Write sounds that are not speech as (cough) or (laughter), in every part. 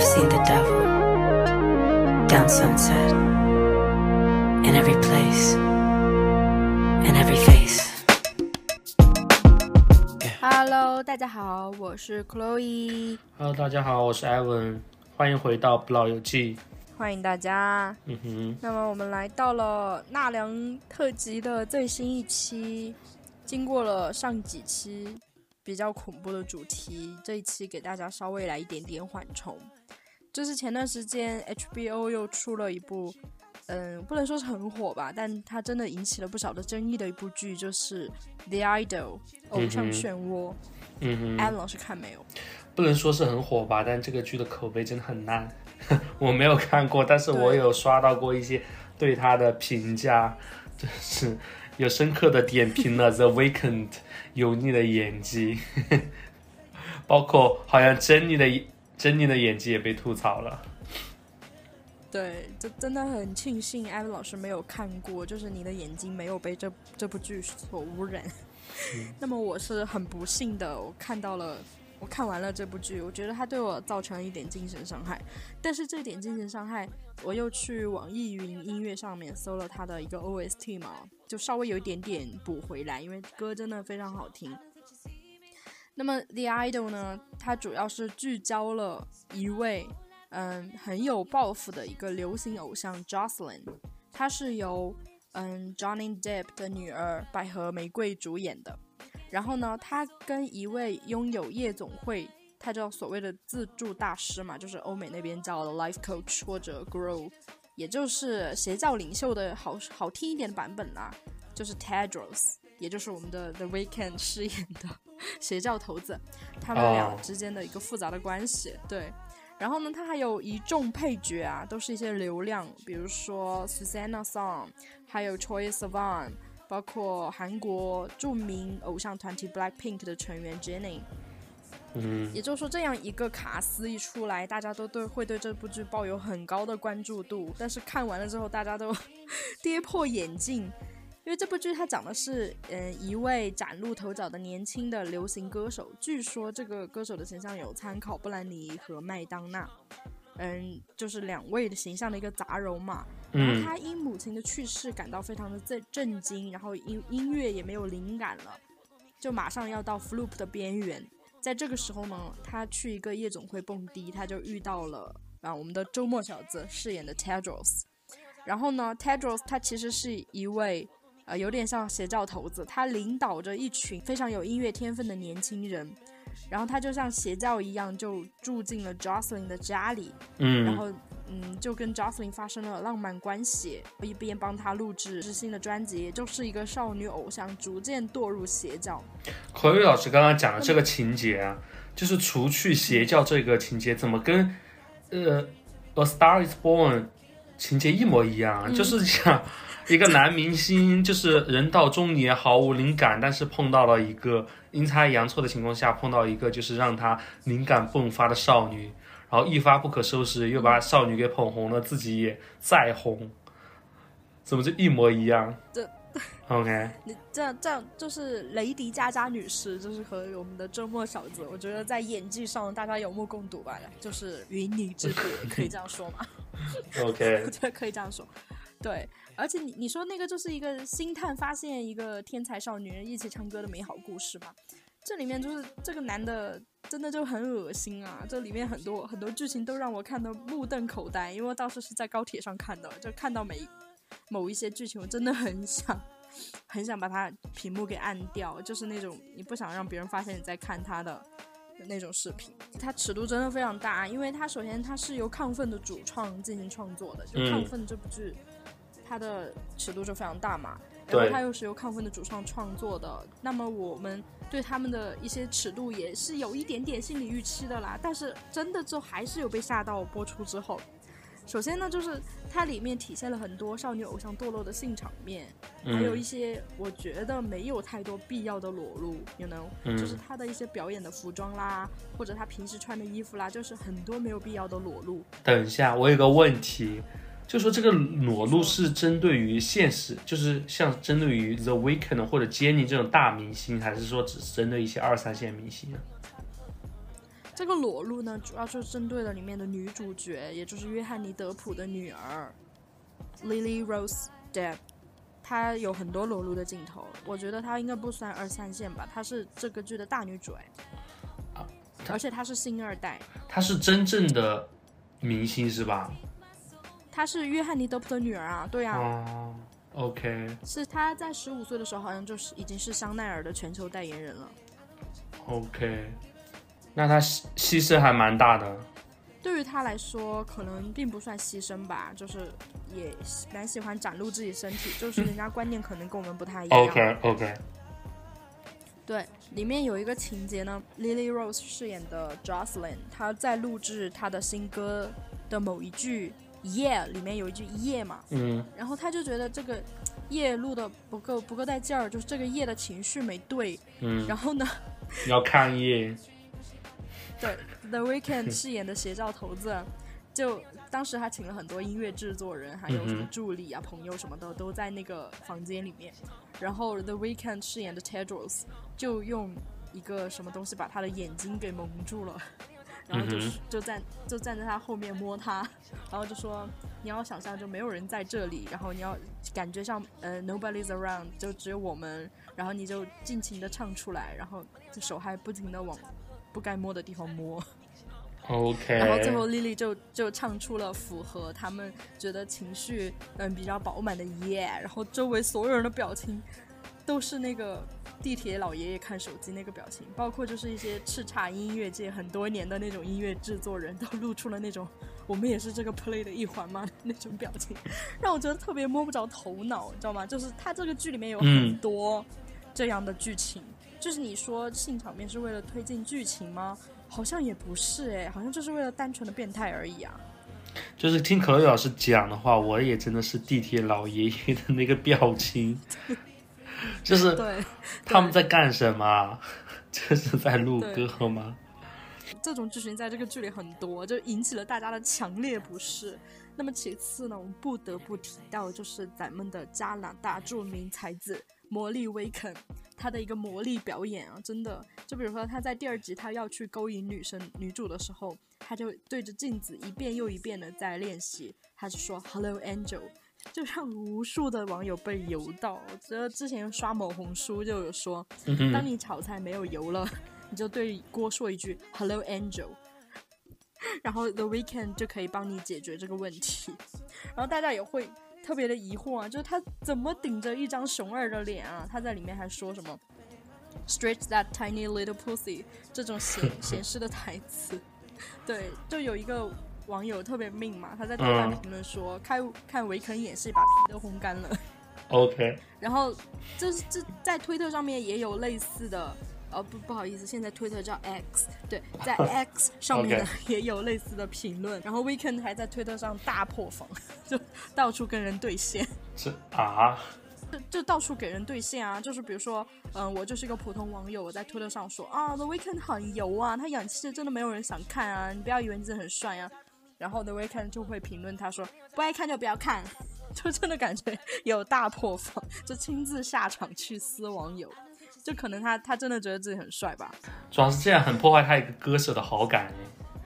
I've seen the devil down sunset in every place, in every face. Hello，大家好，我是 Chloe，Hello，大家好，我是 Evan，欢迎回到不老游记。欢迎大家。嗯哼，那么我们来到了纳凉特辑的最新一期，经过了上几期比较恐怖的主题，这一期给大家稍微来一点点缓冲。就是前段时间 HBO 又出了一部，嗯，不能说是很火吧，但它真的引起了不少的争议的一部剧，就是《The Idol》偶像漩涡。嗯哼，安老师看没有？不能说是很火吧，但这个剧的口碑真的很烂。(laughs) 我没有看过，但是我有刷到过一些对他的评价，就是有深刻的点评了 The Weeknd 油腻的演技，(laughs) 包括好像珍妮的珍妮的演技也被吐槽了。对，就真的很庆幸艾薇老师没有看过，就是你的眼睛没有被这这部剧所污染。(laughs) 那么我是很不幸的，我看到了，我看完了这部剧，我觉得它对我造成了一点精神伤害。但是这点精神伤害，我又去网易云音乐上面搜了它的一个 OST 嘛，就稍微有一点点补回来，因为歌真的非常好听。那么 The Idol 呢，它主要是聚焦了一位嗯很有抱负的一个流行偶像 Jocelyn，她是由嗯 Johnny Depp 的女儿百合玫瑰主演的。然后呢，他跟一位拥有夜总会，他叫所谓的自助大师嘛，就是欧美那边叫的 life coach 或者 grow，也就是邪教领袖的好好听一点的版本啦，就是 Tedros，也就是我们的 The Weeknd 饰演的 (laughs) 邪教头子，他们俩哦之间的一个复杂的关系。对，然后呢，他还有一众配角啊，都是一些流量，比如说 Susanna Song，还有 Choi Sivan，包括韩国著名偶像团体 Blackpink 的成员 Jennie。嗯，也就是说，这样一个卡司一出来，大家都对会对这部剧抱有很高的关注度。但是看完了之后，大家都 (laughs) 跌破眼镜，因为这部剧它讲的是，嗯、一位崭露头角的年轻的流行歌手。据说这个歌手的形象有参考布兰妮和麦当娜，嗯，就是两位的形象的一个杂糅嘛。然后嗯他因母亲的去世感到非常的震震惊，然后音音乐也没有灵感了，就马上要到 flop 的边缘。在这个时候呢，他去一个夜总会蹦迪，他就遇到了啊我们的周末小子饰演的 Tedros。然后呢，Tedros 他其实是一位呃有点像邪教头子，他领导着一群非常有音乐天分的年轻人。然后他就像邪教一样，就住进了 Jocelyn 的家里，嗯，然后嗯，就跟 Jocelyn 发生了浪漫关系，一边帮他录制新的专辑，也就是一个少女偶像逐渐堕入邪教。口语老师刚刚讲的这个情节啊，就是除去邪教这个情节，怎么跟呃《A Star Is Born》情节一模一样就是讲一个男明星，就是人到中年毫无灵感，但是碰到了一个阴差阳错的情况下，碰到一个就是让他灵感迸发的少女，然后一发不可收拾，又把少女给捧红了，自己也再红，怎么就一模一样？这 OK，你这样这样就是雷迪加加女士，就是和我们的周末小子，我觉得在演技上大家有目共睹吧，就是云泥之别，可以这样说吗？(laughs) OK，我觉得可以这样说。对，而且你你说那个就是一个星探发现一个天才少女人一起唱歌的美好故事嘛？这里面就是这个男的真的就很恶心啊！这里面很多很多剧情都让我看得目瞪口呆，因为我当时是在高铁上看的，就看到每某一些剧情，我真的很想很想把它屏幕给按掉，就是那种你不想让别人发现你在看他的那种视频。它尺度真的非常大，因为它首先它是由亢奋的主创进行创作的，就嗯亢奋这部剧。它的尺度就非常大嘛，然后它又是由亢奋的主创创作的，那么我们对他们的一些尺度也是有一点点心理预期的啦。但是真的就还是有被吓到播出之后。首先呢，就是它里面体现了很多少女偶像堕落的性场面，还有一嗯些我觉得没有太多必要的裸露，you know，、嗯就是她的一些表演的服装啦，或者她平时穿的衣服啦，就是很多没有必要的裸露。等一下，我有个问题，就说这个裸露是针对于现实，就是像针对于 The Weeknd 或者 Jennie 这种大明星，还是说只是针对一些二三线明星啊？这个裸露呢，主要就是针对了里面的女主角，也就是约翰尼·德普的女儿 Lily Rose Depp。她有很多裸露的镜头，我觉得她应该不算二三线吧，她是这个剧的大女主哎，啊而且她是星二代，她是真正的明星是吧？她是约翰尼·德普的女儿啊，对啊，哦，OK 是她在十五岁的时候好像就是已经是香奈儿的全球代言人了。OK，那他牺牺牲还蛮大的。对于他来说，可能并不算牺牲吧，就是也蛮喜欢展露自己身体，就是人家观念可能跟我们不太一样。OK OK，对，里面有一个情节呢，Lily Rose 饰演的 Jocelyn，她在录制她的新歌的某一句 “yeah” 里面有一句 “yeah” 嘛，嗯然后她就觉得这个 “yeah” 录的不够不够带劲儿，就是这个 “yeah” 的情绪没对。嗯，然后呢，(laughs) 要看一眼。对 The Weeknd 饰演的邪教头子，就当时他请了很多音乐制作人，还有什么助理啊、朋友什么的，都在那个房间里面。然后 The Weeknd 饰演的 Tedros 就用一个什么东西把他的眼睛给蒙住了，(laughs) 然后就、嗯就站就站在他后面摸他，然后就说你要想象就没有人在这里，然后你要感觉像呃 Nobody's around，就只有我们，然后你就尽情的唱出来，然后这手还不停的往不该摸的地方摸。OK，然后最后 Lily 就就唱出了符合他们觉得情绪嗯比较饱满的耶，然后周围所有人的表情都是那个地铁老爷爷看手机那个表情，包括就是一些叱咤音乐界很多年的那种音乐制作人都露出了那种我们也是这个 play 的一环嘛那种表情，让我觉得特别摸不着头脑，你知道吗？就是他这个剧里面有很嗯。多这样的剧情，就是你说性场面是为了推进剧情吗？好像也不是哎，好像就是为了单纯的变态而已啊。就是听可乐老师讲的话，我也真的是地铁老爷爷的那个表情，(laughs) 就是对，他们在干什么？这是在录对歌吗？这种剧情在这个剧里很多，就引起了大家的强烈不适。那么其次呢，我们不得不提到就是咱们的加拿大著名才子魔力威肯，他的一个魔力表演啊，真的，就比如说他在第二集他要去勾引女生女主的时候，他就对着镜子一遍又一遍的在练习，他就说 “Hello Angel”。(laughs) 就让无数的网友被油到，我觉得之前刷某红书就有说，当你炒菜没有油了，你就对锅说一句 “Hello Angel”，(laughs) 然后 The Weekend 就可以帮你解决这个问题。然后大家也会特别的疑惑啊，就是他怎么顶着一张熊二的脸啊？他在里面还说什么 “Stretch that tiny little pussy” (laughs) 这种显显示的台词。对，就有一个网友特别命嘛，他在豆瓣嗯评论说：“看看维肯演戏把皮都烘干了。” OK，(laughs) 然后这这在推特上面也有类似的，呃不不好意思，现在推特叫 X，对，在 (laughs) X 上面呢 (laughs) 也有类似的评论。然后 Weekend 还在推特上大破防，(laughs) 就到处跟人对线，这啊，就就到处给人对线啊。就是比如说，嗯、我就是一个普通网友，我在推特上说啊，The Weekend 很油啊，他演戏真的没有人想看啊，你不要以为你自己很帅啊。然后 The Weeknd 就会评论他说不爱看就不要看，就真的感觉有大破防，就亲自下场去撕网友，就可能他他真的觉得自己很帅吧，主要是这样很破坏他一个歌手的好感哎，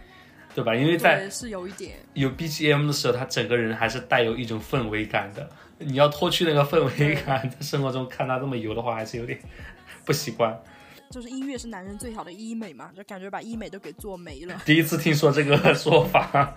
对吧？因为在，是有一点，有 BGM 的时候，他整个人还是带有一种氛围感的。你要脱去那个氛围感，在生活中看他这么油的话，还是有点不习惯。就是音乐是男人最好的医美嘛，就感觉把医美都给做没了。第一次听说这个说法。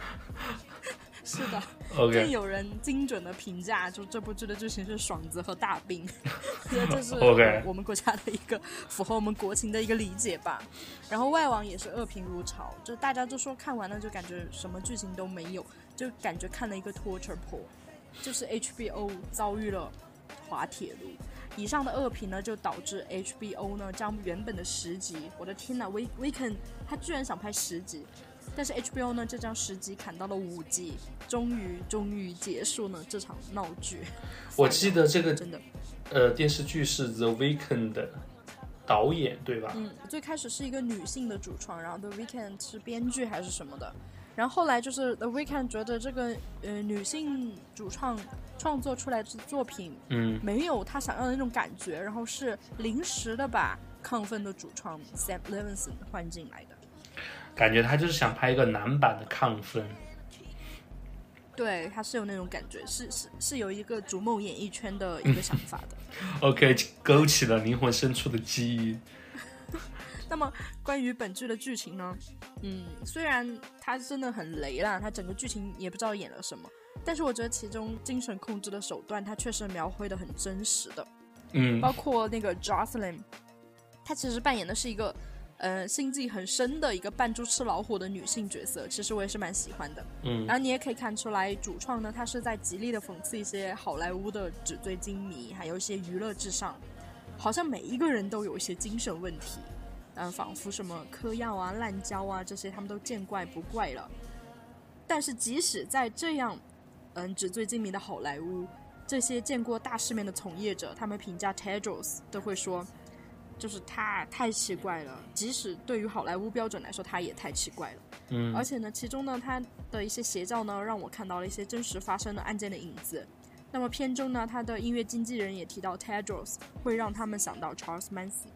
是的，更 OK 有人精准的评价，就这部剧的剧情是爽子和大兵，(laughs) 觉得这是 OK 我们国家的一个符合我们国情的一个理解吧。然后外网也是恶评如潮，就大家都说看完了就感觉什么剧情都没有，就感觉看了一个 torture porn，就是 HBO 遭遇了滑铁卢。以上的恶评呢，就导致 HBO 呢将原本的十集，我的天呐，We Weekend 他居然想拍十集，但是 HBO 呢这将十集砍到了五集，终于终于结束了这场闹剧。我记得这个真的，呃电视剧是 The Weeknd 的导演对吧？嗯，最开始是一个女性的主创，然后 The Weeknd 是编剧还是什么的，然后后来就是 The Weeknd 觉得这个呃女性主创创作出来的作品嗯没有他想要的那种感觉，然后是临时的把亢奋的主创 Sam Levinson 换进来的。感觉他就是想拍一个男版的亢奋。对，他是有那种感觉，是是是有一个逐梦演艺圈的一个想法的。(laughs) OK，勾起了灵魂深处的记忆。(laughs) 那么关于本剧的剧情呢？嗯，虽然它真的很雷啦，它整个剧情也不知道演了什么，但是我觉得其中精神控制的手段，它确实描绘的很真实的。嗯包括那个 Jocelyn，他其实扮演的是一个呃心计很深的一个扮猪吃老虎的女性角色，其实我也是蛮喜欢的。嗯然后你也可以看出来，主创呢，他是在极力的讽刺一些好莱坞的纸醉金迷，还有一些娱乐至上，好像每一个人都有一些精神问题，嗯、仿佛什么嗑药啊、滥交啊这些，他们都见怪不怪了。但是即使在这样，嗯，纸醉金迷的好莱坞，这些见过大世面的从业者，他们评价 Tedros 都会说，就是他太奇怪了。即使对于好莱坞标准来说，他也太奇怪了。嗯而且呢，其中呢，他的一些邪教呢，让我看到了一些真实发生的案件的影子。那么片中呢，他的音乐经纪人也提到 Tedros 会让他们想到 Charles Manson。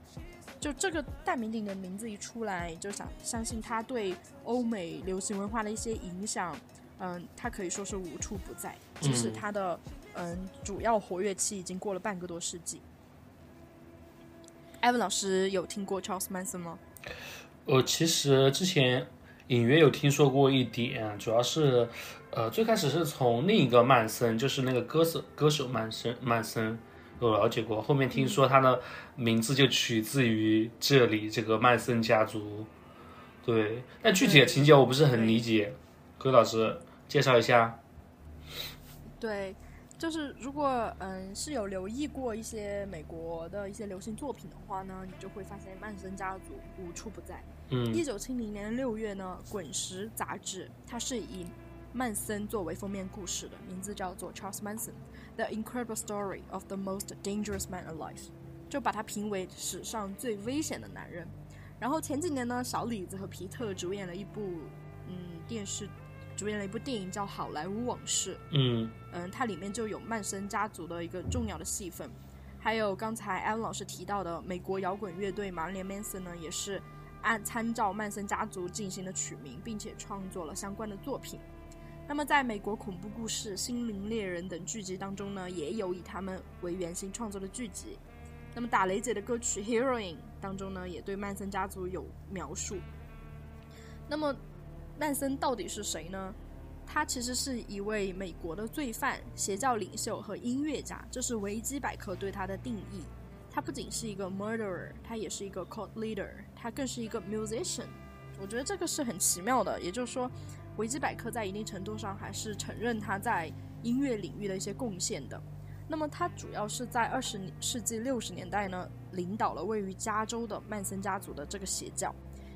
就这个大名鼎鼎的名字一出来，就想相信他对欧美流行文化的一些影响，嗯，他可以说是无处不在。即使嗯他的嗯主要活跃期已经过了半个多世纪。艾文老师有听过 Charles Manson 吗？呃其实之前隐约有听说过一点，主要是，呃，最开始是从另一个曼森，就是那个歌手歌手曼森曼森有了解过，后面听说他的名字就取自于这里这个曼森家族。对，但具体的情节我不是很理解，各位老师介绍一下。对，就是如果嗯是有留意过一些美国的一些流行作品的话呢，你就会发现曼森家族无处不在。嗯一九七零年六月呢，《滚石》杂志它是以曼森作为封面故事的，名字叫做 Charles Manson: The Incredible Story of the Most Dangerous Man Alive，就把它评为史上最危险的男人。然后前几年呢，小李子和皮特主演了一部嗯电视，主演了一部电影叫《好莱坞往事》。嗯嗯，它里面就有曼森家族的一个重要的戏份，还有刚才艾文老师提到的美国摇滚乐队马连 Manson 呢，也是按参照曼森家族进行的取名，并且创作了相关的作品。那么，在美国恐怖故事、心灵猎人等剧集当中呢，也有以他们为原型创作的剧集。那么，打雷姐的歌曲《Heroin》当中呢，也对曼森家族有描述。那么，曼森到底是谁呢？他其实是一位美国的罪犯、邪教领袖和音乐家，这是维基百科对他的定义。他不仅是一个 murderer，他也是一个 cult leader，他更是一个 musician。我觉得这个是很奇妙的，也就是说，维基百科在一定程度上还是承认他在音乐领域的一些贡献的。那么他主要是在二十世纪六十年代呢，领导了位于加州的曼森家族的这个邪教。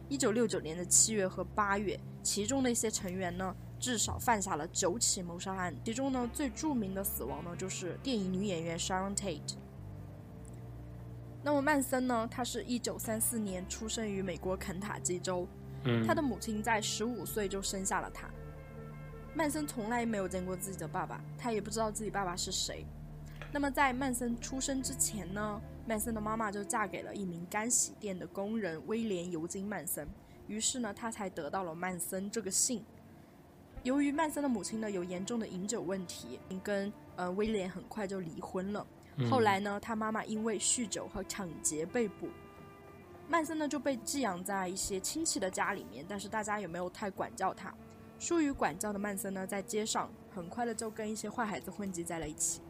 一九六九年的七月和八月，其中的一些成员呢，至少犯下了九起谋杀案，其中呢最著名的死亡呢就是电影女演员 Sharon Tate。那么曼森呢，他是一九三四年出生于美国肯塔基州，嗯他的母亲在十五岁就生下了他。曼森从来没有见过自己的爸爸，他也不知道自己爸爸是谁。那么在曼森出生之前呢，曼森的妈妈就嫁给了一名干洗店的工人威廉尤金曼森，于是呢，他才得到了曼森这个姓。由于曼森的母亲呢有严重的饮酒问题，跟呃威廉很快就离婚了。后来呢，他妈妈因为酗酒和抢劫被捕，曼森呢就被寄养在一些亲戚的家里面，但是大家也没有太管教他。疏于管教的曼森呢，在街上很快的就跟一些坏孩子混迹在了一起。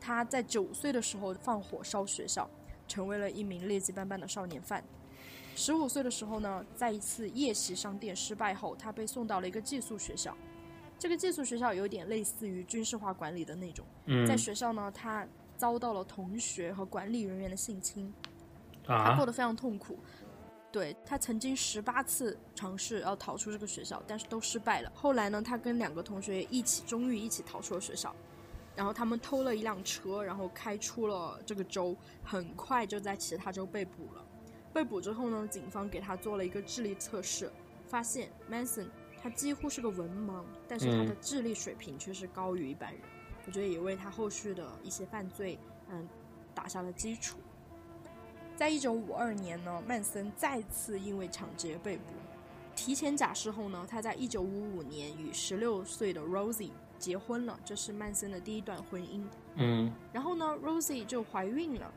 他在九岁的时候放火烧学校，成为了一名劣迹斑斑的少年犯。十五岁的时候呢，在一次夜袭商店失败后，他被送到了一个寄宿学校。这个寄宿学校有点类似于军事化管理的那种。嗯在学校呢，他遭到了同学和管理人员的性侵，他过啊得非常痛苦。对他曾经十八次尝试要逃出这个学校，但是都失败了。后来呢，他跟两个同学一起，终于一起逃出了学校。然后他们偷了一辆车，然后开出了这个州，很快就在其他州被捕了。被捕之后呢，警方给他做了一个智力测试，发现 Manson 他几乎是个文盲，但是他的嗯智力水平却是高于一般人。我觉得也为他后续的一些犯罪，嗯，打下了基础。在一九五二年呢，曼森再次因为抢劫被捕。提前假释后呢，他在一九五五年与十六岁的 Rosie 结婚了，这是曼森的第一段婚姻。嗯然后呢，Rosie 就怀孕了。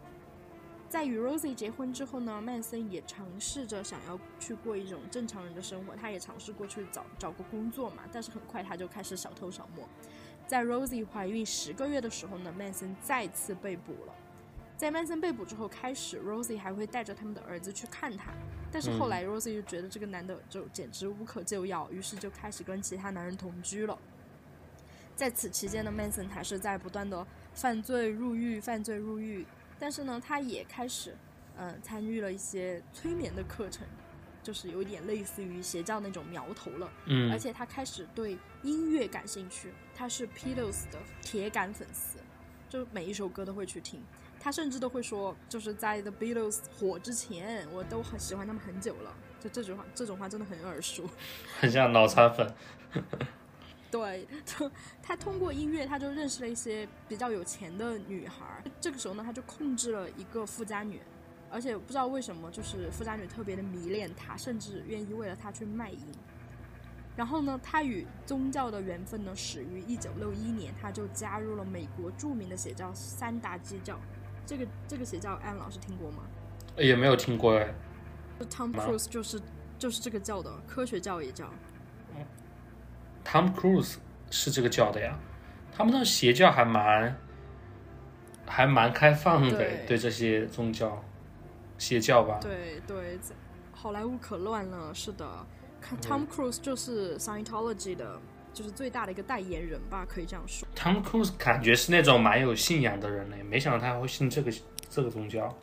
在与 Rosie 结婚之后呢，曼森也尝试着想要去过一种正常人的生活，他也尝试过去找找个工作嘛，但是很快他就开始小偷小摸。在 Rosie 怀孕十个月的时候呢，曼森再次被捕了。在曼森被捕之后开始，Rosie 还会带着他们的儿子去看他，但是后来 Rosie 就觉得这个男的就简直无可救药，于是就开始跟其他男人同居了。在此期间呢，Manson 还是在不断的犯罪入狱、犯罪入狱，但是呢，他也开始，呃，参与了一些催眠的课程，就是有一点类似于邪教那种苗头了。嗯而且他开始对音乐感兴趣，他是 Beatles 的铁杆粉丝，就每一首歌都会去听。他甚至都会说，就是在 The Beatles 火之前，我都很喜欢他们很久了。就这句话，这种话真的很耳熟。(laughs) 很像脑残粉。对，(laughs) 就他通过音乐，他就认识了一些比较有钱的女孩。这个时候呢，他就控制了一个富家女，而且不知道为什么，就是富家女特别的迷恋他，甚至愿意为了他去卖淫。然后呢，他与宗教的缘分呢，始于一九六一年，他就加入了美国著名的邪教三大基教。这个这个邪教，安老师听过吗？也没有听过哎。就 Tom Cruise 就是就是这个教的，科学教也叫。Tom Cruise 是这个教的呀，他们的邪教还蛮还蛮开放的，对对这些宗教邪教吧。对对，好莱坞可乱了，是的。看 Tom Cruise 就是 Scientology 的，就是最大的一个代言人吧，可以这样说。Tom Cruise 感觉是那种蛮有信仰的人嘞，没想到他会信这个这个宗教。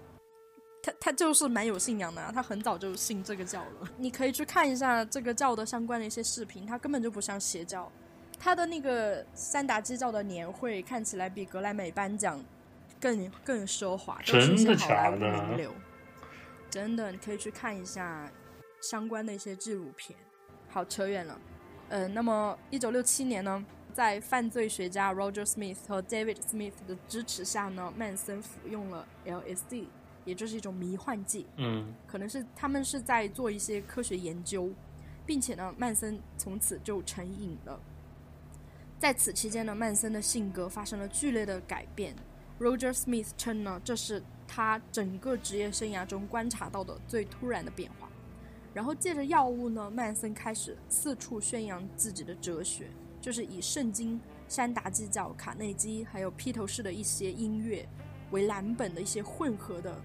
他他就是蛮有信仰的、啊，他很早就信这个教了。(laughs) 你可以去看一下这个教的相关的一些视频，他根本就不像邪教。他的那个三达基教的年会看起来比格莱美颁奖更更奢华，都是一些真的好莱坞假的名流。真的，你可以去看一下相关的一些纪录片。好，扯远了。呃，那么一九六七年呢，在犯罪学家 Roger Smith 和 David Smith 的支持下呢，曼森服用了 LSD，也就是一种迷幻剂。嗯可能是他们是在做一些科学研究，并且呢，曼森从此就成瘾了。在此期间呢，曼森的性格发生了剧烈的改变。Roger Smith 称呢，这是他整个职业生涯中观察到的最突然的变化。然后借着药物呢，曼森开始四处宣扬自己的哲学，就是以圣经、山达基教、卡内基还有披头士的一些音乐为蓝本的一些混合的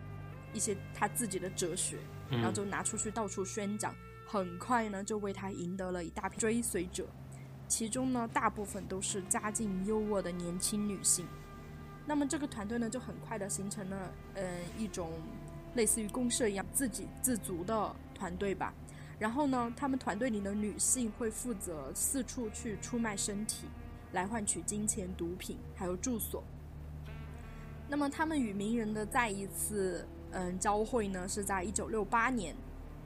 一些他自己的哲学，然后嗯就拿出去到处宣讲，很快呢就为他赢得了一大批追随者，其中呢大部分都是家境优渥的年轻女性。那么这个团队呢就很快的形成了呃一种类似于公社一样自给自足的团队吧。然后呢，他们团队里的女性会负责四处去出卖身体，来换取金钱、毒品，还有住所。那么他们与名人的再一次嗯交汇呢，是在一九六八年，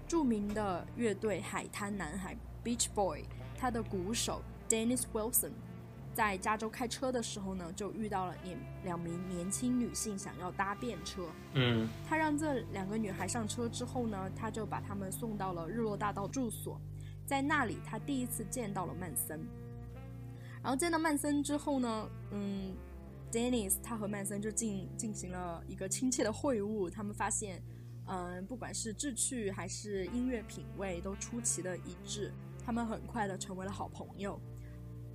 著名的乐队海滩男孩 Beach Boy，他的鼓手 Dennis Wilson，在加州开车的时候呢，就遇到了年两名年轻女性想要搭便车，嗯。他让这两个女孩上车之后呢，他就把她们送到了日落大道住所，在那里他第一次见到了曼森。然后见到曼森之后呢，嗯，Dennis 他和曼森就进进行了一个亲切的会晤，他们发现，嗯，不管是志趣还是音乐品味都出奇的一致，他们很快的成为了好朋友。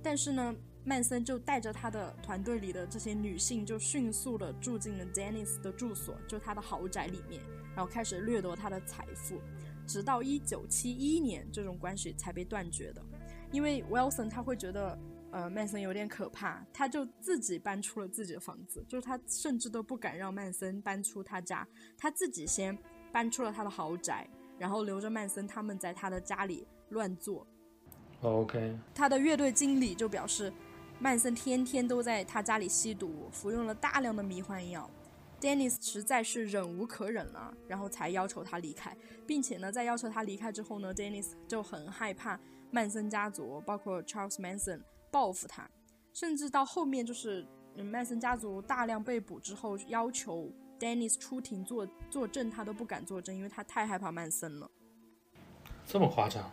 但是呢，曼森就带着他的团队里的这些女性，就迅速的住进了 Dennis 的住所，就他的豪宅里面，然后开始掠夺他的财富，直到一九七一年，这种关系才被断绝的。因为 Wilson 他会觉得，呃，曼森有点可怕，他就自己搬出了自己的房子，就是他甚至都不敢让曼森搬出他家，他自己先搬出了他的豪宅，然后留着曼森他们在他的家里乱做，，OK，他的乐队经理就表示，曼森天天都在他家里吸毒，服用了大量的迷幻药。Dennis 实在是忍无可忍了，然后才要求他离开，并且呢，在要求他离开之后呢，Dennis 就很害怕曼森家族，包括 Charles Manson 报复他，甚至到后面就是，嗯，曼森家族大量被捕之后，要求 Dennis 出庭作作证，他都不敢作证，因为他太害怕曼森了。这么夸张？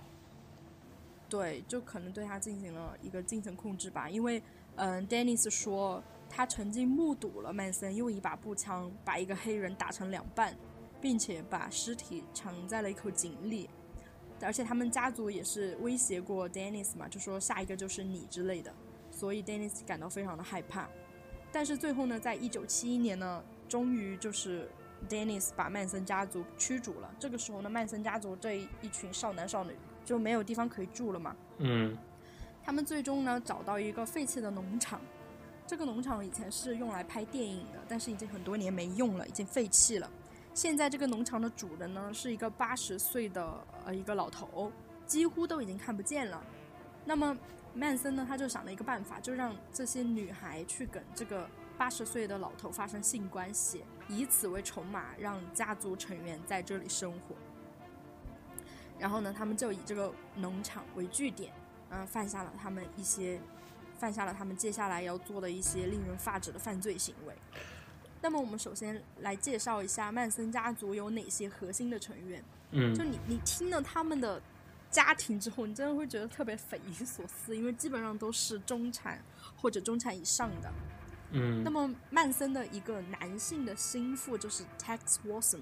对，就可能对他进行了一个精神控制吧。因为，嗯，Dennis 说他曾经目睹了曼森用一把步枪把一个黑人打成两半，并且把尸体藏在了一口井里。而且他们家族也是威胁过 Dennis 嘛，就说下一个就是你之类的。所以 Dennis 感到非常的害怕。但是最后呢，在一九七一年呢，终于就是 Dennis 把曼森家族驱逐了。这个时候呢，曼森家族这一群少男少女就没有地方可以住了嘛。嗯他们最终呢找到一个废弃的农场，这个农场以前是用来拍电影的，但是已经很多年没用了，已经废弃了。现在这个农场的主人呢是一个八十岁的呃一个老头，几乎都已经看不见了。那么曼森呢他就想了一个办法，就让这些女孩去跟这个八十岁的老头发生性关系，以此为筹码，让家族成员在这里生活。然后呢，他们就以这个农场为据点，嗯、犯下了他们一些，犯下了他们接下来要做的一些令人发指的犯罪行为。那么，我们首先来介绍一下曼森家族有哪些核心的成员。嗯就你你听了他们的家庭之后，你真的会觉得特别匪夷所思，因为基本上都是中产或者中产以上的。嗯那么曼森的一个男性的心腹就是 Tex Watson，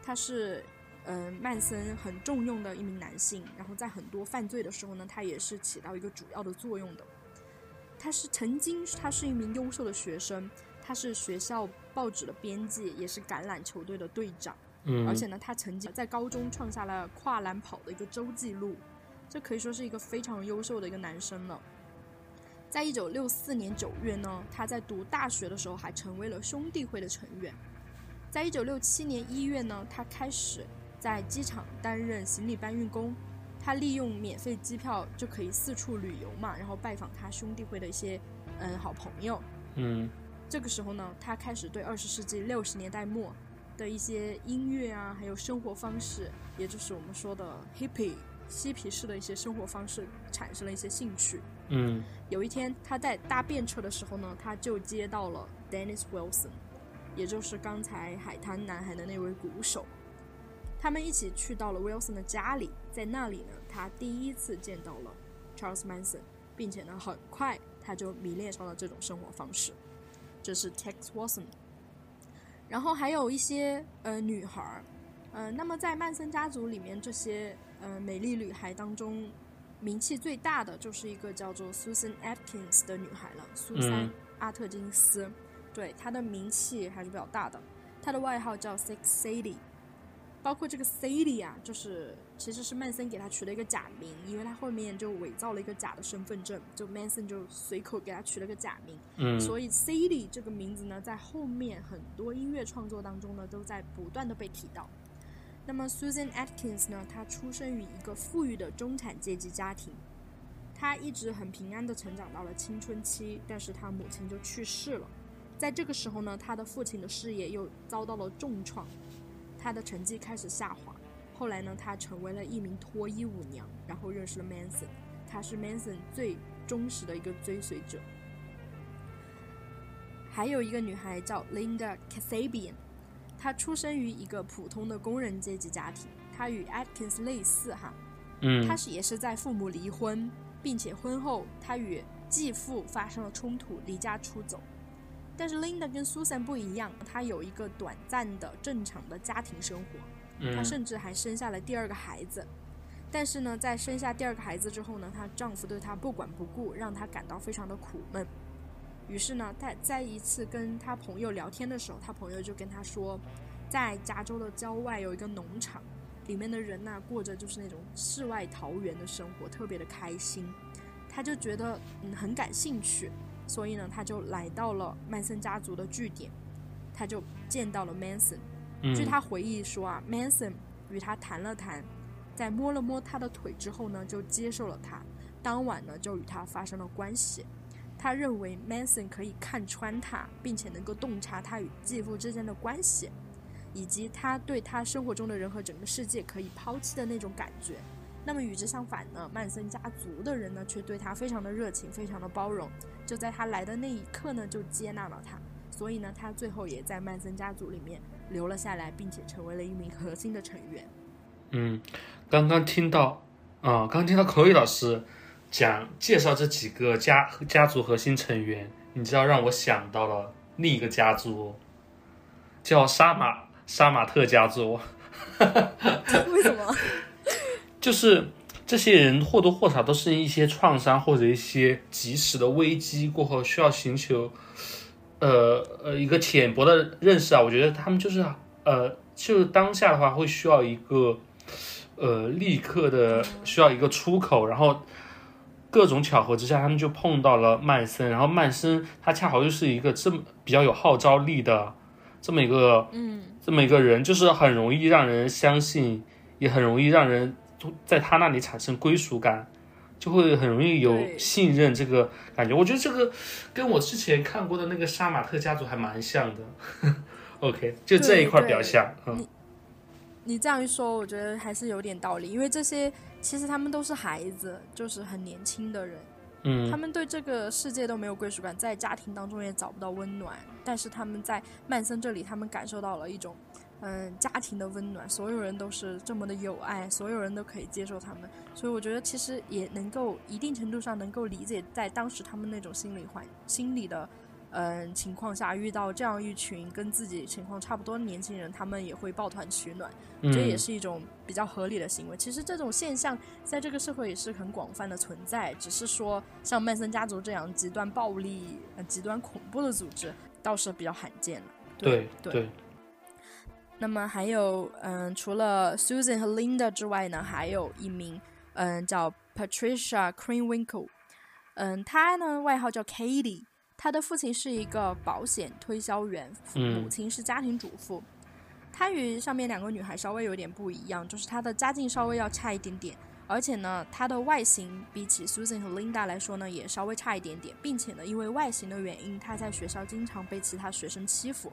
他是呃曼森很重用的一名男性，然后在很多犯罪的时候呢，他也是起到一个主要的作用的。他是曾经他是一名优秀的学生，他是学校报纸的编辑，也是橄榄球队的队长。嗯，而且呢，他曾经在高中创下了跨栏跑的一个周纪录，这可以说是一个非常优秀的一个男生了。在一九六四年九月呢，他在读大学的时候还成为了兄弟会的成员。在一九六七年一月呢，他开始在机场担任行李搬运工。他利用免费机票就可以四处旅游嘛，然后拜访他兄弟会的一些嗯好朋友。嗯这个时候呢，他开始对二十世纪六十年代末的一些音乐啊，还有生活方式，也就是我们说的 hippie 嬉皮士的一些生活方式，产生了一些兴趣。嗯有一天，他在搭便车的时候呢，他就接到了 Dennis Wilson，也就是刚才海滩男孩的那位鼓手。他们一起去到了 Wilson 的家里，在那里呢，他第一次见到了 Charles Manson，并且呢，很快他就迷恋上了这种生活方式。这是 Tex Watson。然后还有一些呃女孩儿，呃，那么在曼森家族里面，这些呃美丽女孩当中，名气最大的就是一个叫做 Susan Atkins 的女孩了，苏珊嗯阿特金斯。对，她的名气还是比较大的，她的外号叫 Six Sadie。包括这个 Sadie 啊，就是其实是曼森给他取了一个假名，因为他后面就伪造了一个假的身份证，就 Manson 就随口给他取了个假名。嗯所以 Sadie 这个名字呢，在后面很多音乐创作当中呢，都在不断的被提到。那么 Susan Atkins 呢，她出生于一个富裕的中产阶级家庭，她一直很平安的成长到了青春期，但是她母亲就去世了。在这个时候呢，她的父亲的事业又遭到了重创，她的成绩开始下滑。后来呢，她成为了一名脱衣舞娘，然后认识了 Manson，她是 Manson 最忠实的一个追随者。还有一个女孩叫 Linda Kasabian，她出生于一个普通的工人阶级家庭，她与 Atkins 类似哈，嗯她是也是在父母离婚，并且婚后她与继父发生了冲突，离家出走。但是 Linda 跟 Susan 不一样，她有一个短暂的正常的家庭生活，她嗯甚至还生下了第二个孩子。但是呢，在生下第二个孩子之后呢，她丈夫对她不管不顾，让她感到非常的苦闷。于是呢，在在一次跟她朋友聊天的时候，她朋友就跟她说，在加州的郊外有一个农场，里面的人呢、过着就是那种世外桃源的生活，特别的开心。她就觉得嗯很感兴趣，所以呢，他就来到了曼森家族的据点，他就见到了 Manson。据嗯他回忆说啊，Manson 与他谈了谈，在摸了摸他的腿之后呢，就接受了他。当晚呢，就与他发生了关系。他认为 Manson 可以看穿他，并且能够洞察他与继父之间的关系，以及他对他生活中的人和整个世界可以抛弃的那种感觉。那么与之相反呢，曼森家族的人呢，却对他非常的热情，非常的包容。就在他来的那一刻呢，就接纳了他。所以呢，他最后也在曼森家族里面留了下来，并且成为了一名核心的成员。嗯，刚刚听到，啊、刚刚听到口语老师讲介绍这几个家家族核心成员，你知道让我想到了另一个家族，叫杀马杀马特家族。(laughs) 为什么？就是这些人或多或少都是一些创伤或者一些及时的危机过后，需要寻求呃呃一个浅薄的认识啊。我觉得他们就是呃，就是当下的话会需要一个呃立刻的需要一个出口，然后。各种巧合之下，他们就碰到了曼森，然后曼森他恰好又是一个这么比较有号召力的这么一个，嗯，这么一个人，就是很容易让人相信，也很容易让人在他那里产生归属感，就会很容易有信任这个感觉。我觉得这个跟我之前看过的那个杀马特家族还蛮像的。(laughs) OK，就这一块比较像，嗯。你这样一说，我觉得还是有点道理，因为这些其实他们都是孩子，就是很年轻的人，嗯。他们对这个世界都没有归属感，在家庭当中也找不到温暖，但是他们在曼森这里，他们感受到了一种，嗯，家庭的温暖，所有人都是这么的有爱，所有人都可以接受他们，所以我觉得其实也能够一定程度上能够理解，在当时他们那种心理环心理的。嗯，情况下遇到这样一群跟自己情况差不多的年轻人，他们也会抱团取暖，这也嗯是一种比较合理的行为。其实这种现象在这个社会也是很广泛的存在，只是说像曼森家族这样极端暴力、呃、极端恐怖的组织倒是比较罕见了。对对对，那么还有，嗯，除了 Susan 和 Linda 之外呢，还有一名，嗯，叫 Patricia Krenwinkel，嗯，她呢外号叫 Katie，她的父亲是一个保险推销员，嗯母亲是家庭主妇。她与上面两个女孩稍微有点不一样，就是她的家境稍微要差一点点，而且呢，她的外形比起 Susan 和 Linda 来说呢，也稍微差一点点，并且呢，因为外形的原因，她在学校经常被其他学生欺负。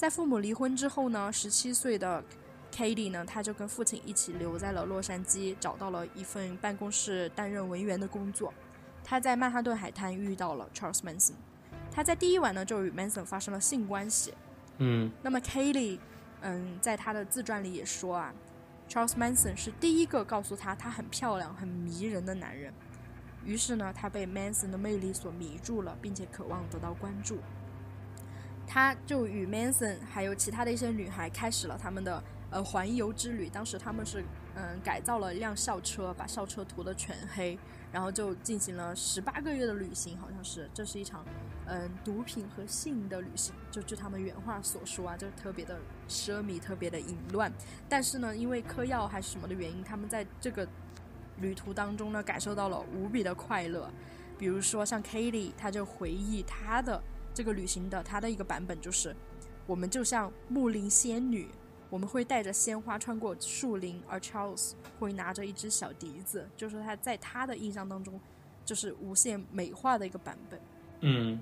在父母离婚之后呢，十七岁的 Katie 呢，她就跟父亲一起留在了洛杉矶，找到了一份办公室担任文员的工作。她在曼哈顿海滩遇到了 Charles Manson，她在第一晚呢就与 Manson 发生了性关系。嗯那么 Katie，嗯，在她的自传里也说啊，Charles Manson 是第一个告诉她她很漂亮、很迷人的男人。于是呢，她被 Manson 的魅力所迷住了，并且渴望得到关注。他就与 Manson 还有其他的一些女孩开始了他们的呃环游之旅。当时他们是嗯改造了一辆校车，把校车涂得全黑，然后就进行了十八个月的旅行，好像是这是一场嗯毒品和性的旅行。就据他们原话所说啊，就特别的奢靡，特别的淫乱。但是呢，因为嗑药还是什么的原因，他们在这个旅途当中呢，感受到了无比的快乐。比如说像 Katie，她就回忆她的这个旅行的它的一个版本，就是我们就像木林仙女，我们会带着鲜花穿过树林，而 Charles 会拿着一只小笛子，就是他在他的印象当中，就是无限美化的一个版本。嗯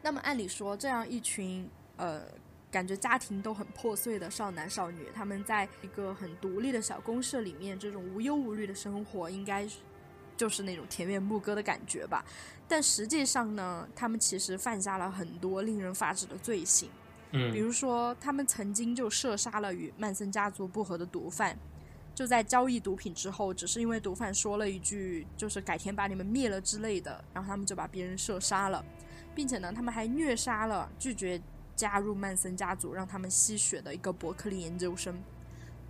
那么按理说，这样一群呃，感觉家庭都很破碎的少男少女，他们在一个很独立的小公社里面，这种无忧无虑的生活，应该是就是那种田园牧歌的感觉吧。但实际上呢，他们其实犯下了很多令人发指的罪行。比嗯如说，他们曾经就射杀了与曼森家族不和的毒贩，就在交易毒品之后，只是因为毒贩说了一句就是改天把你们灭了之类的，然后他们就把别人射杀了，并且呢，他们还虐杀了拒绝加入曼森家族让他们吸血的一个伯克利研究生。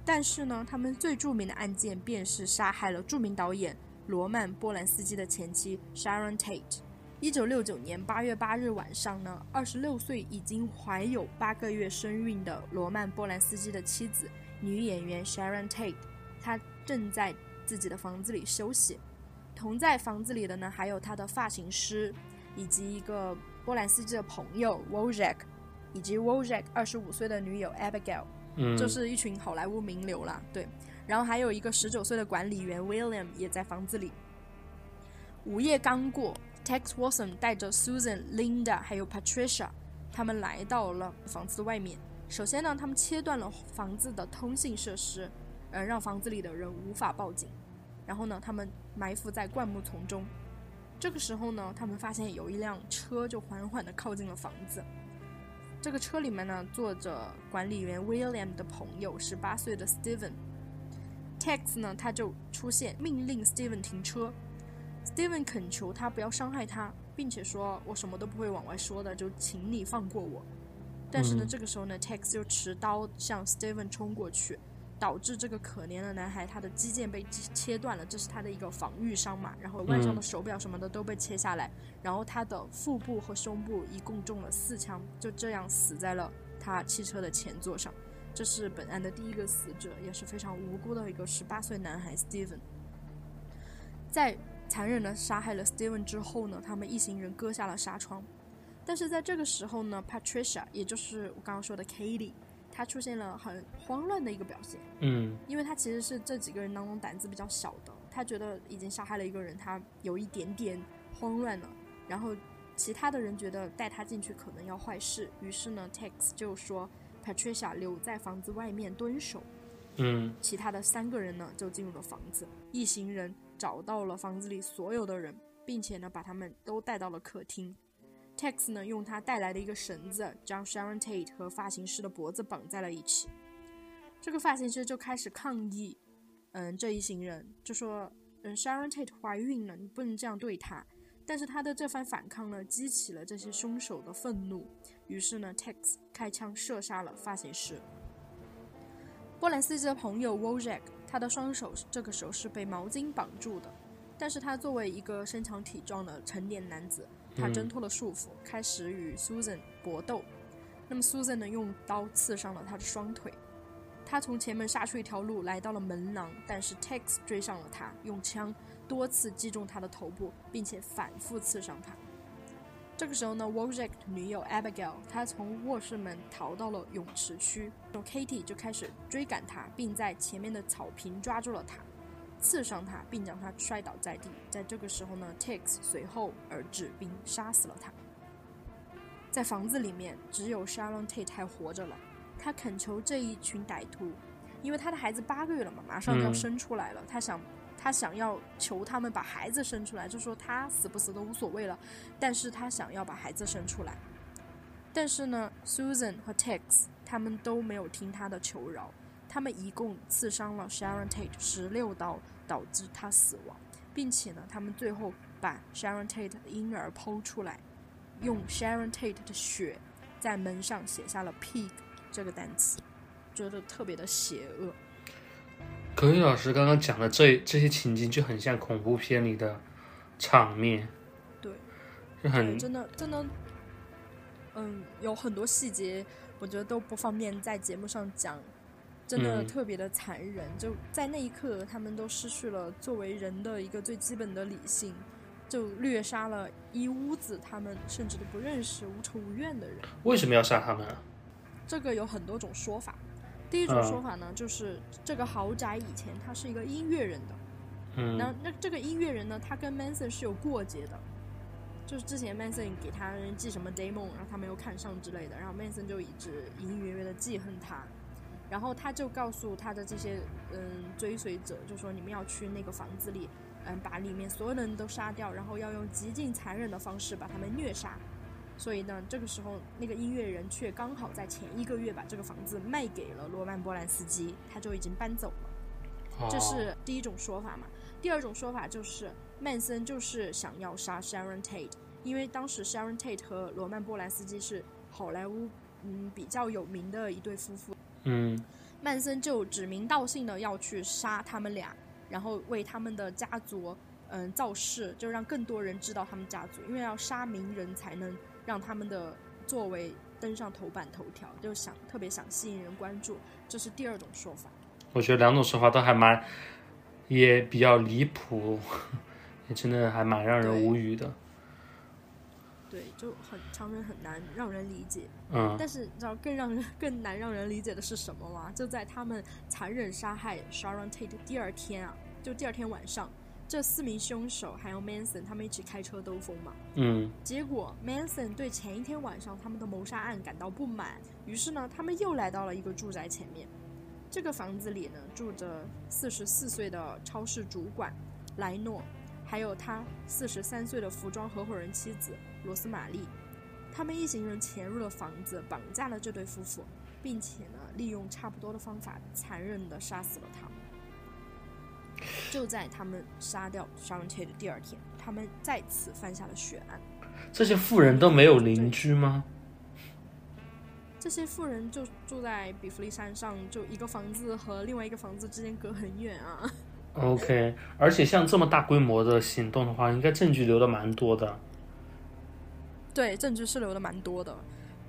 但是呢，他们最著名的案件便是杀害了著名导演罗曼·波兰斯基的前妻 Sharon Tate。一九六九年八月八日晚上呢，二十六岁已经怀有八个月身孕的罗曼·波兰斯基的妻子女演员 Sharon Tate，她正在自己的房子里休息。同在房子里的呢，还有她的发型师，以及一个波兰斯基的朋友 Wojak，以及 Wojak 二十五岁的女友 Abigail。嗯，就是一群好莱坞名流啦，对。然后还有一个十九岁的管理员 William 也在房子里。午夜刚过，Tex Watson 带着 Susan、Linda 还有 Patricia，他们来到了房子的外面。首先呢，他们切断了房子的通信设施，呃，让房子里的人无法报警。然后呢，他们埋伏在灌木丛中。这个时候呢，他们发现有一辆车就缓缓地靠近了房子。这个车里面呢，坐着管理员 William 的朋友，十八岁的 Steven。Tex 呢，他就出现，命令 Steven 停车。Steven 恳求他不要伤害他，并且说：“我什么都不会往外说的，就请你放过我。”但是呢，嗯这个时候呢，Tex 就持刀向 Steven 冲过去，导致这个可怜的男孩他的肌腱被切切断了，这是他的一个防御伤嘛。然后腕上的手表什么的都被切下来，然后他的腹部和胸部一共中了四枪，就这样死在了他汽车的前座上。这是本案的第一个死者，也是非常无辜的一个十八岁男孩 Steven。在残忍的杀害了 Steven 之后呢，他们一行人割下了纱窗。但是在这个时候呢，Patricia，也就是我刚刚说的 Katie，她出现了很慌乱的一个表现，嗯因为她其实是这几个人当中胆子比较小的，她觉得已经杀害了一个人，她有一点点慌乱了。然后其他的人觉得带她进去可能要坏事，于是呢，Tex 就说 Patricia 留在房子外面蹲守，嗯其他的三个人呢就进入了房子，一行人找到了房子里所有的人，并且呢把他们都带到了客厅。Tex 呢用他带来的一个绳子将 Sharon Tate 和发型师的脖子绑在了一起。这个发型师就开始抗议，嗯，这一行人就说，嗯，Sharon Tate 怀孕了，你不能这样对她。但是他的这番反抗呢，激起了这些凶手的愤怒，于是呢，Tex 开枪射杀了发型师。波兰斯基的朋友 Wojak，他的双手这个时候是被毛巾绑住的，但是他作为一个身强体壮的成年男子，他挣脱了束缚，开始与 Susan 搏斗。那么 Susan 呢，用刀刺伤了他的双腿。他从前门杀出一条路，来到了门廊，但是 Tex 追上了他，用枪多次击中他的头部，并且反复刺伤他。这个时候呢，Wojak 的女友 Abigail，她从卧室门逃到了泳池区，Katie 就开始追赶他，并在前面的草坪抓住了他，刺伤他，并将他摔倒在地。在这个时候呢，Tex 随后而至，并杀死了他。在房子里面，只有 Sharon Tate 还活着了。他恳求这一群歹徒，因为他的孩子八个月了嘛，马上就要嗯生出来了，他想他想要求他们把孩子生出来，就说他死不死都无所谓了，但是他想要把孩子生出来。但是呢，Susan 和 Tex 他们都没有听他的求饶，他们一共刺伤了 Sharon Tate 十六刀，导致他死亡，并且呢，他们最后把 Sharon Tate 的婴儿剖出来，用 Sharon Tate 的血在门上写下了 pig 这个单词，觉得特别的邪恶。可宇老师刚刚讲的这这些情景就很像恐怖片里的场面，对，就很对，真的真的，嗯，有很多细节，我觉得都不方便在节目上讲，真的嗯特别的残忍。就在那一刻，他们都失去了作为人的一个最基本的理性，就虐杀了一屋子他们甚至都不认识、无仇无怨的人。为什么要杀他们啊？这个有很多种说法。第一种嗯说法呢，就是这个豪宅以前他是一个音乐人的，嗯然后那这个音乐人呢，他跟 Manson 是有过节的，就是之前 Manson 给他寄什么 demo，然后他没有看上之类的，然后 Manson 就一直隐隐约约的记恨他，然后他就告诉他的这些嗯追随者，就说你们要去那个房子里，嗯把里面所有的人都杀掉，然后要用极尽残忍的方式把他们虐杀。所以呢，这个时候那个音乐人却刚好在前一个月把这个房子卖给了罗曼·波兰斯基，他就已经搬走了。这哦是第一种说法嘛。第二种说法就是曼森就是想要杀 Sharon Tate，因为当时 Sharon Tate 和罗曼波兰斯基是好莱坞嗯比较有名的一对夫妇，嗯曼森就指名道姓的要去杀他们俩，然后为他们的家族嗯造势，就让更多人知道他们家族，因为要杀名人才能让他们的作为登上头版头条，就想特别想吸引人关注，这是第二种说法。我觉得两种说法都还蛮，也比较离谱，也真的还蛮让人无语的。对，就很常人很难让人理解。嗯但是你知道更让人更难让人理解的是什么吗？就在他们残忍杀害 Sharon Tate 的第二天啊，就第二天晚上，这四名凶手还有 Manson 他们一起开车兜风嘛。嗯结果 Manson 对前一天晚上他们的谋杀案感到不满，于是呢，他们又来到了一个住宅前面。这个房子里呢，住着四十四岁的超市主管莱诺，还有他四十三岁的服装合伙人妻子罗斯玛丽。他们一行人潜入了房子，绑架了这对夫妇，并且呢，利用差不多的方法残忍地杀死了他们。就在他们杀掉 Sharon Tate 的第二天，他们再次犯下了血案。这些富人都没有邻居吗？这些富人就住在比弗利山上，就一个房子和另外一个房子之间隔很远啊。OK，而且像这么大规模的行动的话，应该证据留的蛮多的。对，证据是留的蛮多的，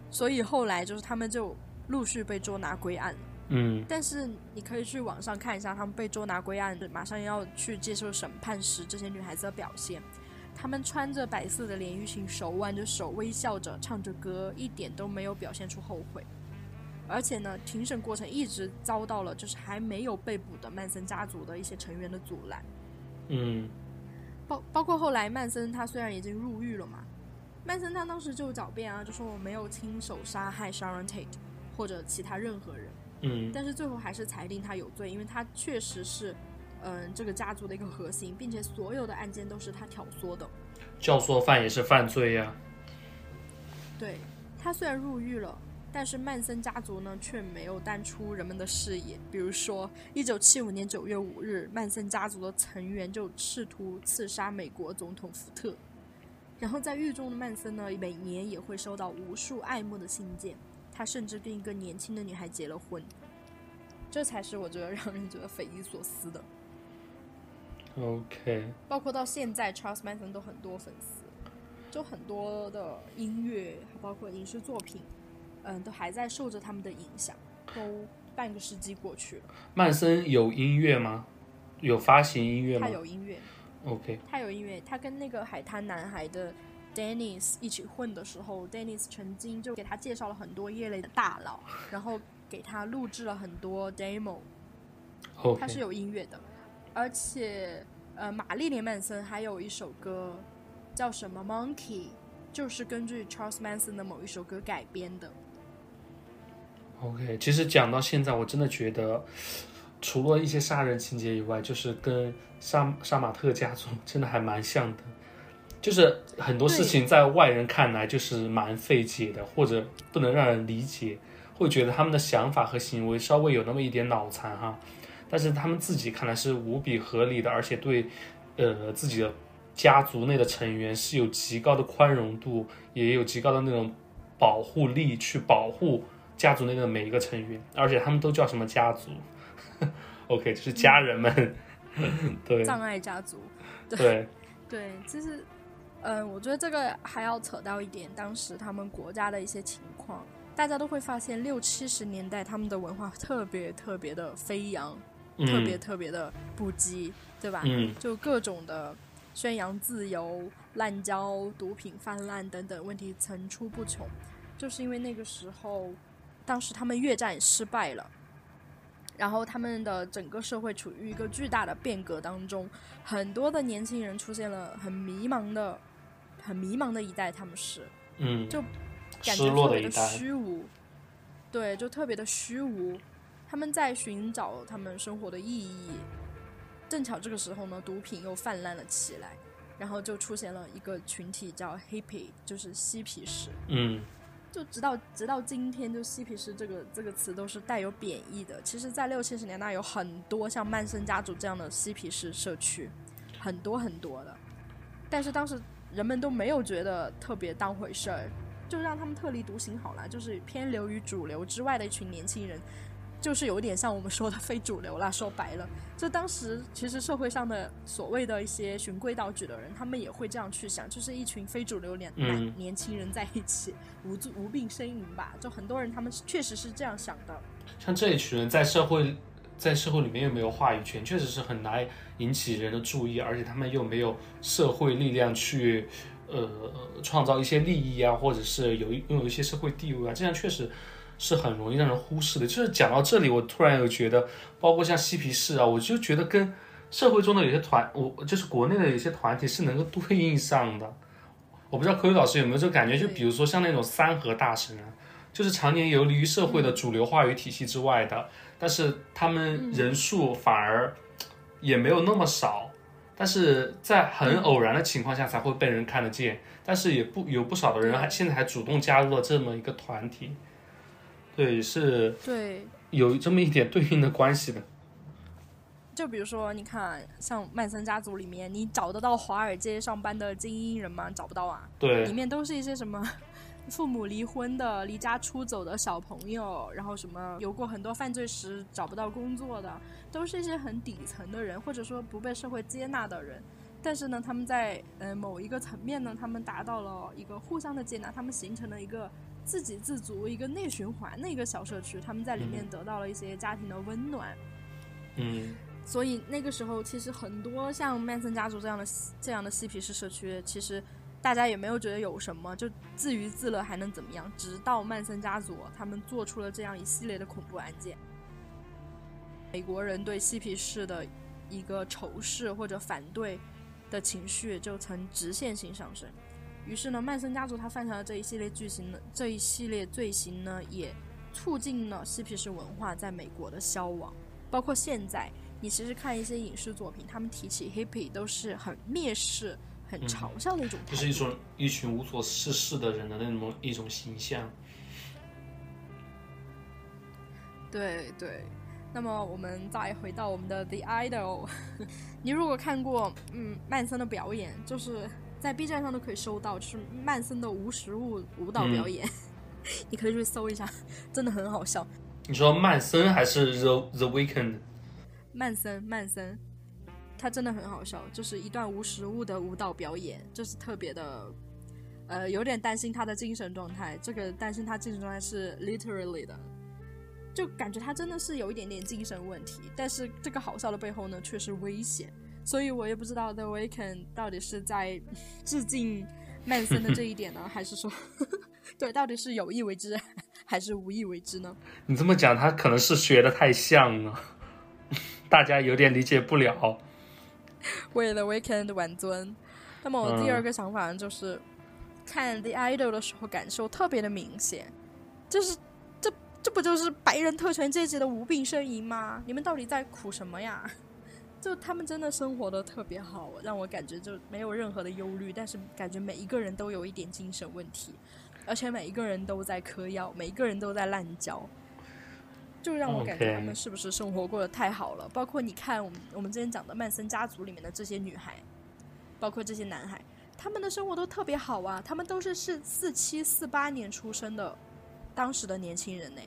所以后来就是他们就陆续被捉拿归案。嗯但是你可以去网上看一下他们被捉拿归案，马上要去接受审判时，这些女孩子的表现。她们穿着白色的连衣裙，手挽着手，微笑着，唱着歌，一点都没有表现出后悔。而且呢，庭审过程一直遭到了就是还没有被捕的曼森家族的一些成员的阻拦。嗯包包括后来曼森他虽然已经入狱了嘛，曼森他当时就狡辩啊，就说我没有亲手杀害 Sharon Tate 或者其他任何人。嗯但是最后还是裁定他有罪，因为他确实是，嗯、这个家族的一个核心，并且所有的案件都是他挑唆的。教唆犯也是犯罪呀、对他虽然入狱了，但是曼森家族呢却没有淡出人们的视野。比如说，一九七五年九月五日，曼森家族的成员就试图刺杀美国总统福特。然后在狱中的曼森呢，每年也会收到无数爱慕的信件，他甚至跟一个年轻的女孩结了婚。这才是我觉得让人觉得匪夷所思的。OK，包括到现在，Charles Manson 都很多粉丝，就很多的音乐，包括影视作品，嗯，都还在受着他们的影响，都半个世纪过去了，曼森有音乐吗？有发行音乐吗他有音乐，？OK，他有音乐，他跟那个海滩男孩的 Dennis 一起混的时候，Dennis 曾经就给他介绍了很多业内的大佬，然后给他录制了很多 demo，他是有音乐的，而且呃，玛丽莲曼森还有一首歌叫什么？Monkey，就是根据 Charles Manson 的某一首歌改编的。OK，其实讲到现在，我真的觉得，除了一些杀人情节以外，就是跟杀杀马特家族真的还蛮像的，就是很多事情在外人看来就是蛮费解的，或者不能让人理解，会觉得他们的想法和行为稍微有那么一点脑残哈，但是他们自己看来是无比合理的，而且对呃自己的家族内的成员是有极高的宽容度，也有极高的那种保护力去保护。家族内的每一个成员，而且他们都叫什么家族？(laughs) OK，就是家人们。(laughs) 对障碍家族，对，对，其实，嗯、我觉得这个还要扯到一点，当时他们国家的一些情况，大家都会发现六七十年代他们的文化特别特别的飞扬，特别嗯特别的不羁，对吧？嗯就各种的宣扬自由、滥交、毒品泛滥等等问题层出不穷，就是因为那个时候，当时他们越战失败了。然后他们的整个社会处于一个巨大的变革当中，很多的年轻人出现了很迷茫的、很迷茫的一代，他们是嗯，就感失觉特别的。虚无，对，就特别的虚无。他们在寻找他们生活的意义。正巧这个时候呢，毒品又泛滥了起来，然后就出现了一个群体叫 hippie，就是嬉皮士。嗯就直到直到今天，就嬉皮士这个这个词都是带有贬义的。其实，在六七十年代有很多像曼森家族这样的嬉皮士社区，很多很多的，但是当时人们都没有觉得特别当回事儿，就让他们特立独行好了，就是偏流于主流之外的一群年轻人，就是有点像我们说的非主流啦。说白了，就当时其实社会上的所谓的一些循规蹈矩的人，他们也会这样去想，就是一群非主流年年轻人在一起，无助无病呻吟吧。就很多人他们确实是这样想的。像这一群人在社会在社会里面又没有话语权，确实是很难引起人的注意，而且他们又没有社会力量去呃创造一些利益啊，或者是有拥有一些社会地位啊，这样确实是很容易让人忽视的。就是讲到这里，我突然有觉得，包括像嬉皮士啊，我就觉得跟社会中的有些团，我就是国内的有些团体是能够对应上的。我不知道科宇老师有没有这个感觉？就比如说像那种三和大神啊，就是常年游离于社会的主流话语体系之外的，但是他们人数反而也没有那么少，但是在很偶然的情况下才会被人看得见，但是也不有不少的人还现在还主动加入了这么一个团体，对，是对有这么一点对应的关系的。就比如说，你看像曼森家族里面，你找得到华尔街上班的精英人吗？找不到啊。对里，面都是一些什么父母离婚的、离家出走的小朋友，然后什么有过很多犯罪史找不到工作的，都是一些很底层的人，或者说不被社会接纳的人。但是呢，他们在呃某一个层面呢，他们达到了一个互相的接纳，他们形成了一个自给自足、一个内循环的一个小社区，他们在里面得到了一些家庭的温暖。嗯所以那个时候，其实很多像曼森家族这样的这样的嬉皮士社区，其实大家也没有觉得有什么，就自娱自乐还能怎么样？直到曼森家族他们做出了这样一系列的恐怖案件，美国人对嬉皮士的一个仇视或者反对的情绪就呈直线性上升。于是呢，曼森家族他犯下的这一系列巨行呢，这一系列罪行呢，也促进了嬉皮士文化在美国的消亡。包括现在，你其实看一些影视作品，他们提起 hippie 都是很蔑视、很嘲笑的一种态度。就是一种一群无所事事的人的那种一种形象。对对。那么我们再回到我们的 The Idol，(laughs) 你如果看过嗯曼森的表演，就是在 B 站上都可以搜到，就是曼森的无实物舞蹈表演，(laughs) 你可以去搜一下，真的很好笑。你说曼森还是 The The Weekend？曼森，曼森，他真的很好笑，就是一段无实物的舞蹈表演，就是特别的，呃，有点担心他的精神状态。这个担心他精神状态是 literally 的，就感觉他真的是有一点点精神问题。但是这个好笑的背后呢，却是危险。所以我也不知道 The weekend 到底是在致敬曼森的这一点呢，还是说，(laughs) 对，到底是有意为之还是无意为之呢？你这么讲，他可能是学的太像了，(laughs) 大家有点理解不了。(laughs) 为了 Weekend 挽尊。那么我第二个想法，就是、看 The Idol 的时候感受特别的明显，就是这这不就是白人特权阶级的无病呻吟吗？你们到底在苦什么呀？(laughs) 就他们真的生活的特别好，让我感觉就没有任何的忧虑，但是感觉每一个人都有一点精神问题，而且每一个人都在嗑药，每一个人都在滥交。就让我感觉他们是不是生活过得太好了包括你看我们我们之前讲的曼森家族里面的这些女孩，包括这些男孩，他们的生活都特别好啊，他们都是是四七四八年出生的，当时的年轻人呢。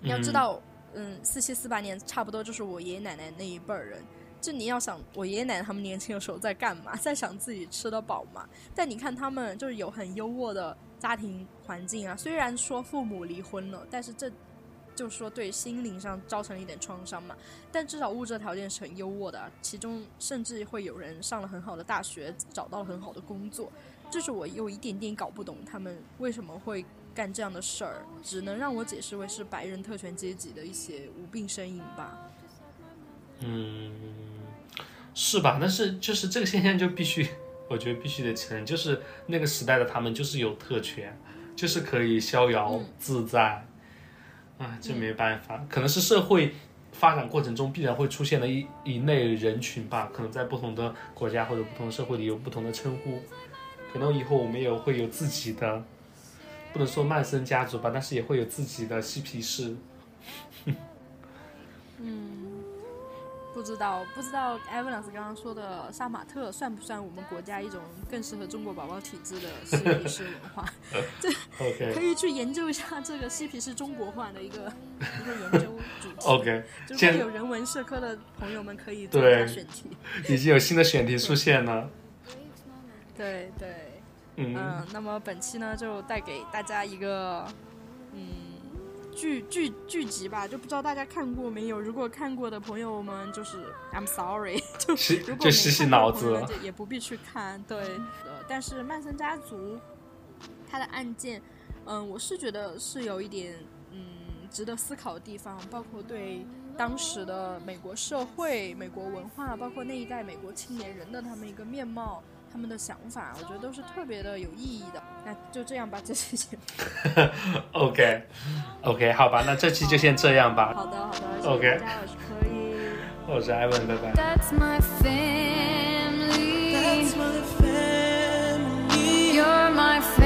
你要知道，嗯，四七四八年差不多就是我爷爷奶奶那一辈儿人。就你要想，我爷爷奶奶他们年轻的时候在干嘛？(laughs) 在想自己吃得饱吗。但你看他们就是有很优渥的家庭环境啊，虽然说父母离婚了，但是这就是说对心灵上造成了一点创伤嘛。但至少物质条件是很优渥的啊，其中甚至会有人上了很好的大学，找到了很好的工作。就是我有一点点搞不懂他们为什么会干这样的事儿，只能让我解释为是白人特权阶级的一些无病呻吟吧。嗯，是吧？但是就是这个现象就必须，(laughs) 我觉得必须得承认，就是那个时代的他们就是有特权，就是可以逍遥嗯自在。啊，这没办法，可能是社会发展过程中必然会出现的一一类人群吧。可能在不同的国家或者不同的社会里有不同的称呼，可能以后我们也会有自己的，不能说曼森家族吧，但是也会有自己的嬉皮士。不 (laughs) 知道，不知道艾文老师刚刚说的杀马特算不算我们国家一种更适合中国宝宝体质的嬉皮士文化？(laughs) 可 OK 以去研究一下这个嬉皮士中国化的一个 (laughs) 一个研究主题。OK，如果有人文社科的朋友们可以做一下选题。已经有新的选题出现了。对对，嗯，嗯，那么本期呢就带给大家一个嗯剧剧剧集吧，就不知道大家看过没有？如果看过的朋友们，就是 I'm sorry，(laughs) 就是如果就洗洗没看过脑子的朋友们也不必去看。对，呃，但是曼森家族他的案件，嗯、我是觉得是有一点嗯值得思考的地方，包括对当时的美国社会、美国文化，包括那一代美国青年人的他们一个面貌。他们的想法，我觉得都是特别的有意义的。那就这样吧，这期节目，OK，OK，好吧，那这期就先这样吧。好的，好的，OK。我是 Ivan，拜拜。That's my family，That's my family，you're my family。